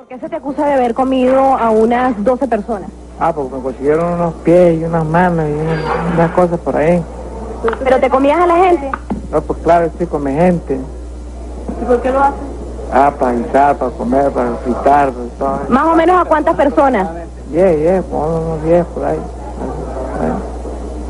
¿Por qué se te acusa de haber comido a unas 12 personas? Ah, porque me consiguieron unos pies y unas manos y unas, unas cosas por ahí. ¿Pero te comías a la gente? No, pues claro, estoy con mi gente. ¿Y por qué lo haces? Ah, para guisar, para comer, para fritar, para todo. ¿Más o menos a cuántas personas? Diez, diez, unos diez por ahí. Por ahí.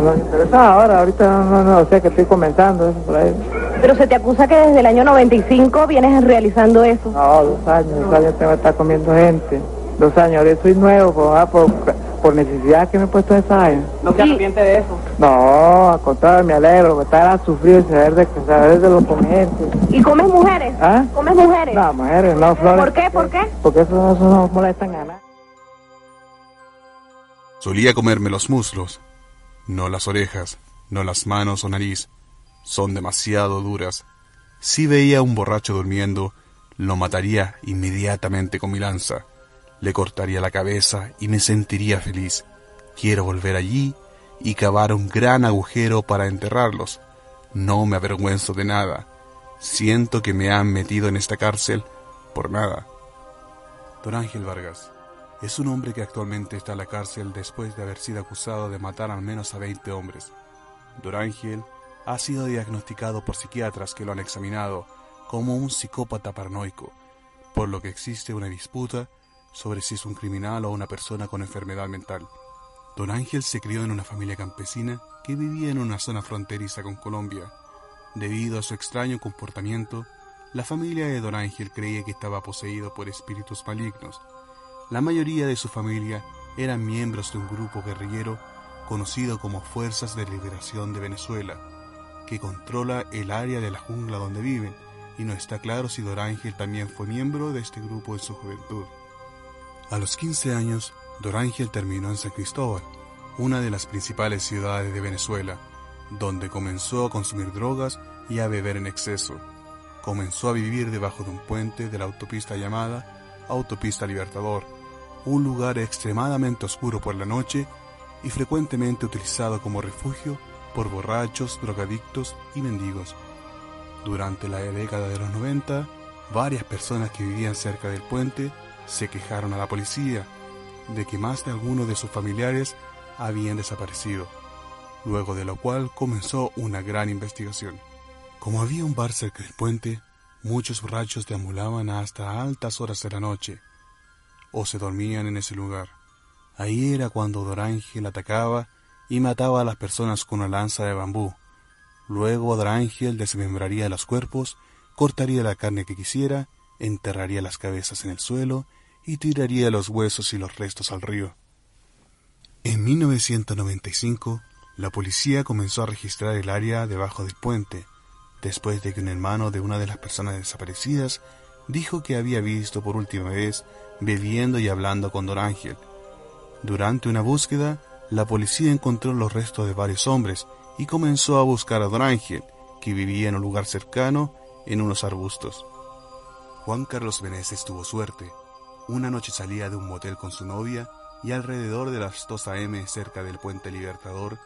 Nos interesa ahora, ahorita no, no, no, o sea que estoy comenzando eso por ahí. Pero se te acusa que desde el año 95 vienes realizando eso. No, dos años, dos años tengo que estar comiendo gente. Dos años, ahora soy nuevo, pues, ah, por, por necesidad que me he puesto esa años. ¿No se arrepiente de eso? No, al contrario, me alegro, que estar a sufrir, saber de, saber de los comientes. ¿Y comes mujeres? ¿Ah? ¿Comes mujeres? No, mujeres, no, flores. ¿Por qué? ¿Por qué? Porque eso, no- eso no molestan a nadie. Solía comerme los muslos, no las orejas, no las manos o nariz. Son demasiado duras. Si veía a un borracho durmiendo, lo mataría inmediatamente con mi lanza. Le cortaría la cabeza y me sentiría feliz. Quiero volver allí y cavar un gran agujero para enterrarlos. No me avergüenzo de nada. Siento que me han metido en esta cárcel por nada. Don Ángel Vargas es un hombre que actualmente está en la cárcel después de haber sido acusado de matar al menos a 20 hombres. Don Ángel ha sido diagnosticado por psiquiatras que lo han examinado como un psicópata paranoico, por lo que existe una disputa sobre si es un criminal o una persona con enfermedad mental. Don Ángel se crió en una familia campesina que vivía en una zona fronteriza con Colombia. Debido a su extraño comportamiento, la familia de Don Ángel creía que estaba poseído por espíritus malignos. La mayoría de su familia eran miembros de un grupo guerrillero conocido como Fuerzas de Liberación de Venezuela, que controla el área de la jungla donde viven, y no está claro si Don Ángel también fue miembro de este grupo en su juventud. A los 15 años, Don Ángel terminó en San Cristóbal, una de las principales ciudades de Venezuela, donde comenzó a consumir drogas y a beber en exceso. Comenzó a vivir debajo de un puente de la autopista llamada Autopista Libertador, un lugar extremadamente oscuro por la noche y frecuentemente utilizado como refugio por borrachos, drogadictos y mendigos. Durante la década de los 90, varias personas que vivían cerca del puente se quejaron a la policía de que más de algunos de sus familiares habían desaparecido, luego de lo cual comenzó una gran investigación. Como había un bar cerca del puente, muchos borrachos deambulaban hasta altas horas de la noche, o se dormían en ese lugar. Ahí era cuando Don Ángel atacaba y mataba a las personas con una lanza de bambú. Luego Don Ángel desmembraría los cuerpos, cortaría la carne que quisiera, enterraría las cabezas en el suelo y tiraría los huesos y los restos al río. En 1995, la policía comenzó a registrar el área debajo del puente, después de que un hermano de una de las personas desaparecidas dijo que había visto por última vez bebiendo y hablando con Don Ángel. Durante una búsqueda, la policía encontró los restos de varios hombres y comenzó a buscar a Don Ángel, que vivía en un lugar cercano, en unos arbustos. Juan Carlos Meneses tuvo suerte. Una noche salía de un motel con su novia y alrededor de las 2 a.m. cerca del puente Libertador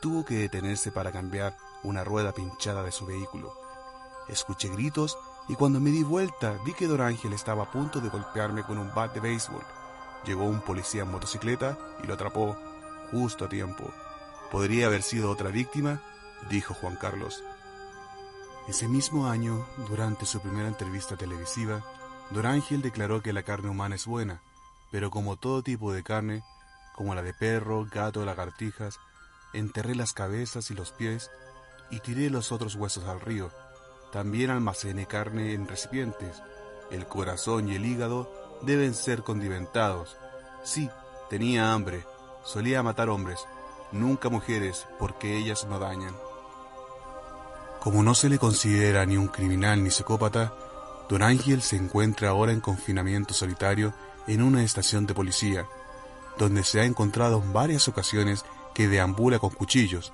tuvo que detenerse para cambiar una rueda pinchada de su vehículo. Escuché gritos y cuando me di vuelta vi que Don Ángel estaba a punto de golpearme con un bat de béisbol. Llegó un policía en motocicleta y lo atrapó justo a tiempo. Podría haber sido otra víctima, dijo Juan Carlos. Ese mismo año, durante su primera entrevista televisiva, Don Ángel declaró que la carne humana es buena, pero como todo tipo de carne, como la de perro, gato, lagartijas, enterré las cabezas y los pies y tiré los otros huesos al río. También almacené carne en recipientes. El corazón y el hígado deben ser condimentados. Sí, tenía hambre. Solía matar hombres, nunca mujeres, porque ellas no dañan. Como no se le considera ni un criminal ni psicópata, Don Ángel se encuentra ahora en confinamiento solitario en una estación de policía, donde se ha encontrado en varias ocasiones que deambula con cuchillos.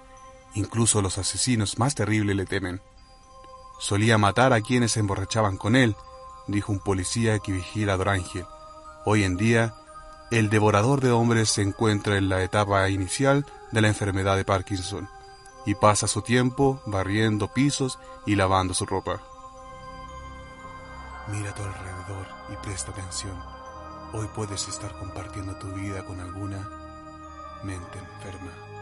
Incluso los asesinos más terribles le temen. Solía matar a quienes se emborrachaban con él, dijo un policía que vigila a Don Ángel. Hoy en día, el devorador de hombres se encuentra en la etapa inicial de la enfermedad de Parkinson y pasa su tiempo barriendo pisos y lavando su ropa. Mira a tu alrededor y presta atención. Hoy puedes estar compartiendo tu vida con alguna mente enferma.